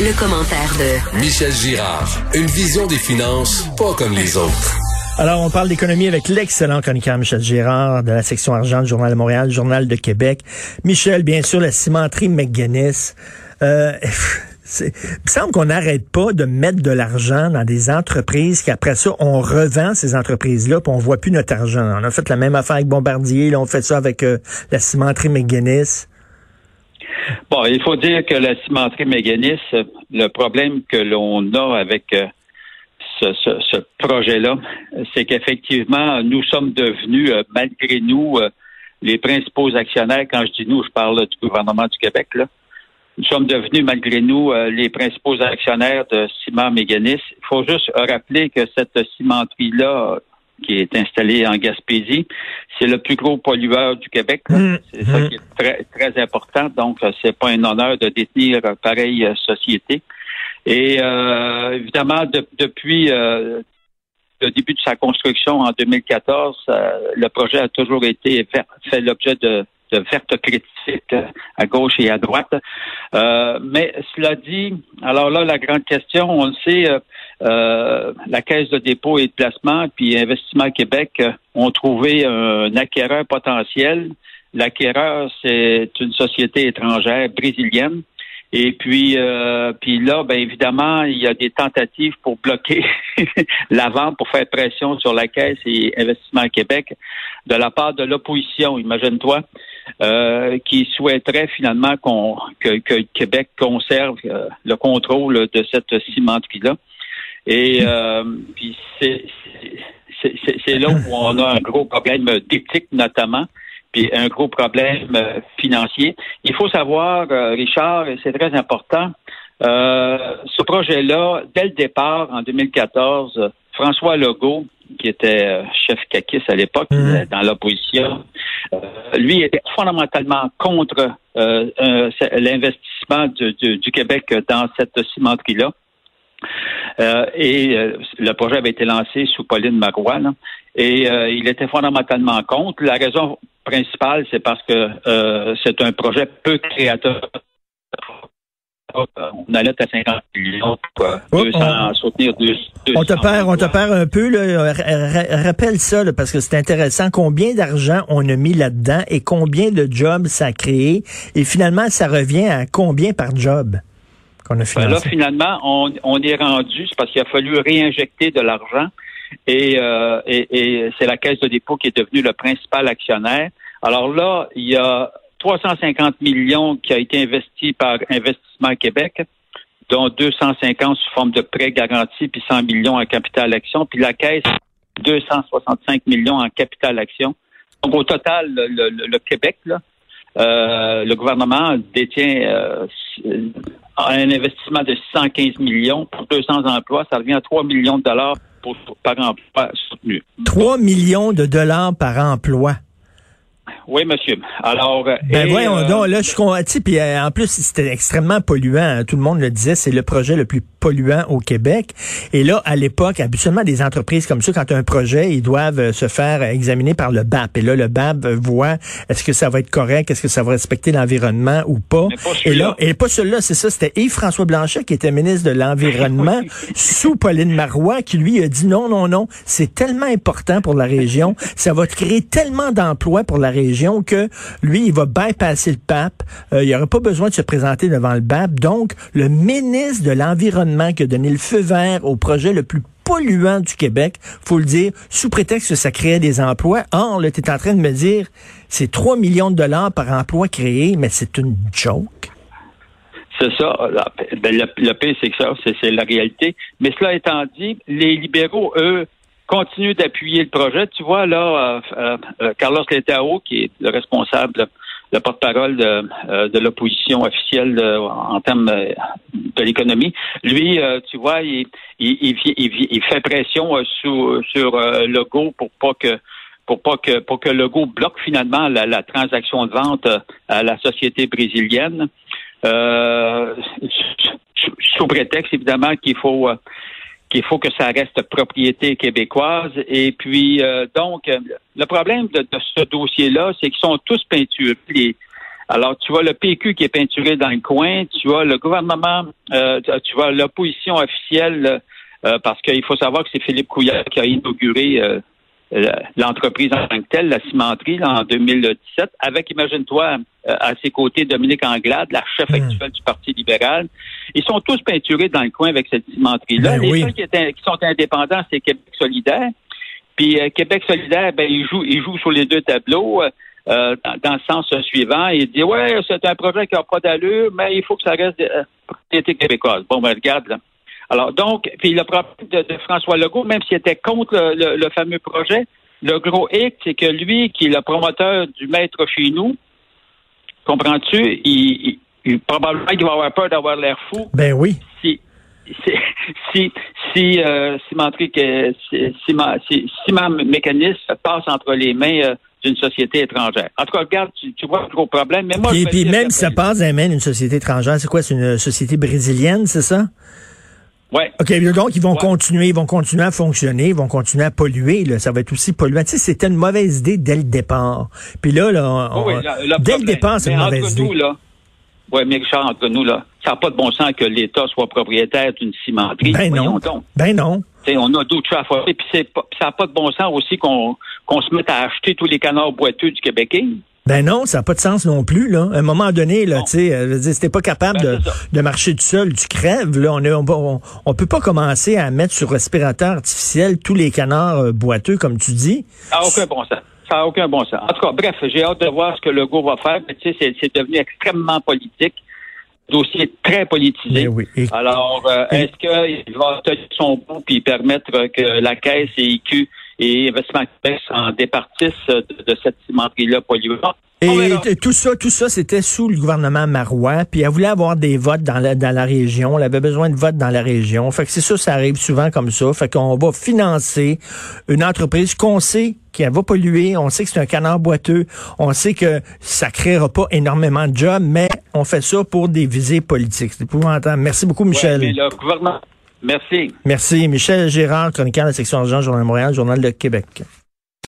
Le commentaire de Michel Girard. Une vision des finances pas comme les autres. Alors, on parle d'économie avec l'excellent chroniqueur Michel Girard de la section argent du Journal de Montréal, Journal de Québec. Michel, bien sûr, la cimenterie McGuinness. Euh, il me semble qu'on n'arrête pas de mettre de l'argent dans des entreprises qu'après ça, on revend ces entreprises-là, puis on voit plus notre argent. On a fait la même affaire avec Bombardier, là, on fait ça avec euh, la cimenterie McGuinness. Bon, il faut dire que la cimenterie McGuinness, le problème que l'on a avec euh, ce, projet-là, c'est qu'effectivement, nous sommes devenus, euh, malgré nous, euh, les principaux actionnaires. Quand je dis nous, je parle du gouvernement du Québec. Là. Nous sommes devenus, malgré nous, les principaux actionnaires de Ciment Méganis. Il faut juste rappeler que cette cimenterie-là, qui est installée en Gaspésie, c'est le plus gros pollueur du Québec. Mmh. C'est ça mmh. qui est très, très important. Donc, c'est pas un honneur de détenir pareille société. Et euh, évidemment, depuis euh, le début de sa construction en 2014, euh, le projet a toujours été fait l'objet de, de vertes critiques à gauche et à droite. mais cela dit, alors là, la grande question, on le sait, la Caisse de dépôt et de placement puis Investissement Québec ont trouvé un acquéreur potentiel. L'acquéreur, c'est une société étrangère brésilienne et puis, euh, puis là, ben évidemment, il y a des tentatives pour bloquer la vente, pour faire pression sur la Caisse et Investissement Québec de la part de l'opposition, imagine-toi, euh, qui souhaiterait finalement qu'on que, que Québec conserve euh, le contrôle de cette cimenterie-là. Et euh, puis c'est c'est là où on a un gros problème d'éthique notamment puis un gros problème euh, financier. Il faut savoir, euh, Richard, et c'est très important, euh, ce projet-là, dès le départ, en 2014, François Legault, qui était chef CACIS à l'époque, mmh. dans l'opposition, lui était fondamentalement contre l'investissement du, Québec dans cette cimenterie-là. Et le projet avait été lancé sous Pauline Marois, et il était fondamentalement contre. La raison principal, c'est parce que euh, c'est un projet peu créateur. On allait à 50 millions pour euh, on, soutenir deux, on te perd, on te perd un peu. Là, rappelle ça, parce que c'est intéressant. Combien d'argent on a mis là-dedans et combien de jobs ça a créé? Et finalement, ça revient à combien par job? Qu'on a financé? Ben là, finalement, on, on est rendu, c'est parce qu'il a fallu réinjecter de l'argent. Euh, et, et, c'est la Caisse de dépôt qui est devenue le principal actionnaire. Alors là, il y a 350 millions qui a été investi par Investissement Québec, dont 250 sous forme de prêts garantis, puis 100 millions en capital action, puis la Caisse 265 millions en capital action. Donc au total, le, Québec, là, euh, le gouvernement détient euh, un investissement de 615 millions pour 200 emplois. Ça revient à 3 millions de dollars par emploi soutenu. 3 millions de dollars par emploi. Oui, monsieur. Alors, ben et, voyons euh, donc, là, je suis puis euh, en plus, c'était extrêmement polluant. Hein. Tout le monde le disait, c'est le projet le plus polluant au Québec. Et là, à l'époque, habituellement, des entreprises comme ça, quand un projet, ils doivent euh, se faire examiner par le BAP. Et là, le BAP voit est-ce que ça va être correct, est-ce que ça va respecter l'environnement ou pas. et là, et pas celui-là, c'est ça, c'était Yves-François Blanchet qui était ministre de l'Environnement sous Pauline Marois, qui lui a dit non, non, non, c'est tellement important pour la région, ça va créer tellement d'emplois pour la région que lui, il va bypasser le pape. Euh, il n'y aura pas besoin de se présenter devant le pape. Donc, le ministre de l'Environnement qui a donné le feu vert au projet le plus polluant du Québec, faut le dire, sous prétexte que ça créait des emplois. Or, là, es en train de me dire, c'est 3 millions de dollars par emploi créé, mais c'est une joke. C'est ça. Ben, le, pire, c'est que ça, c'est la réalité. Mais cela étant dit, les libéraux, eux, continue d'appuyer le projet. Tu vois, là, euh, euh, euh, Carlos Letao, qui est le responsable le porte-parole de, de l'opposition officielle en termes de l'économie. Lui, tu vois, il, il, il, fait pression sur, sur Legault pour pas que pour pas que pour que Legault bloque finalement la, la transaction de vente à la société brésilienne. Euh, sous prétexte évidemment qu'il faut euh, qu'il faut que ça reste propriété québécoise. Et puis euh, donc le problème de, ce dossier-là, c'est qu'ils sont tous peinturés. Alors, tu vois le PQ qui est peinturé dans le coin, tu vois le gouvernement, tu vois l'opposition officielle, parce qu'il faut savoir que c'est Philippe Couillard qui a inauguré l'entreprise en tant que telle, la cimenterie, en 2017, avec, imagine-toi, euh, à ses côtés, Dominique Anglade, la chef hmm. actuelle du Parti libéral. Ils sont tous peinturés dans le coin avec cette cimenterie-là. Ben Les gens qui, sont indépendants, c'est Québec solidaire. Puis euh, Québec solidaire, ben, il joue, il joue sur les deux tableaux. Euh, dans, le sens suivant, il dit ouais, c'est un projet qui n'a pas d'allure, mais il faut que ça reste euh, propriété québécoise. Bon, ben regarde, là. Alors, donc, puis le problème de, François Legault, même s'il était contre le, fameux projet, le gros hic, c'est que lui, qui est le promoteur du maître chez nous, comprends-tu, il, probablement qu'il va avoir peur d'avoir l'air fou. Ben oui. Si, si, si, si, euh, mécanisme passe entre les mains euh, d'une société étrangère. En tout cas, regarde, tu, vois le gros problème. Mais moi, puis, puis même si ça passe dans les mains d'une société étrangère, c'est quoi? C'est une société brésilienne, c'est ça? Ouais. OK, donc ils vont continuer, ils vont continuer à fonctionner, ils vont continuer à polluer. Là. Ça va être aussi polluant. Tu sais, c'était une mauvaise idée dès le départ. Puis là, là, dès le départ, c'est une mauvaise idée. Nous, là, oui, mais Richard, entre nous, là, ça n'a pas de bon sens que l'État soit propriétaire d'une cimenterie. Ben non. Donc. Ben non. on a d'autres choses à faire. Puis ça n'a pas de bon sens aussi qu'on qu'on se mette à acheter tous les canards boiteux du Québec. Ben non, ça n'a pas de sens non plus. Là. À un moment donné, là, tu sais, euh, si t'es pas capable ben, de, de, marcher tout seul, tu crèves. Là, on, est, on, on, peut pas commencer à mettre sur respirateur artificiel tous les canards euh, boiteux, comme tu dis. Ça n'a aucun bon sens. Ça n'a aucun bon sens. En tout cas, bref, j'ai hâte de voir ce que le va faire. Mais tu sais, c'est devenu extrêmement politique. Dossier très politisé. Oui. Alors, euh, est-ce qu'il va tenir son bout puis permettre que la caisse et IQ et Investissement Québec s'en départissent de, de cette cimenterie-là polluante. Et tout ça, tout ça, c'était sous le gouvernement Marois, puis elle voulait avoir des votes dans la, dans la région. Elle avait besoin de votes dans la région. Fait que c'est ça, ça arrive souvent comme ça. Fait qu'on va financer une entreprise qu'on sait qu'elle va polluer. On sait que c'est un canard boiteux. On sait que ça créera pas énormément de jobs, mais on fait ça pour des visées politiques. C'est épouvantable. Merci beaucoup, Michel. mais le gouvernement Merci. Merci. Michel Gérard, chroniqueur de la section argent, Journal de Montréal, Journal de Québec.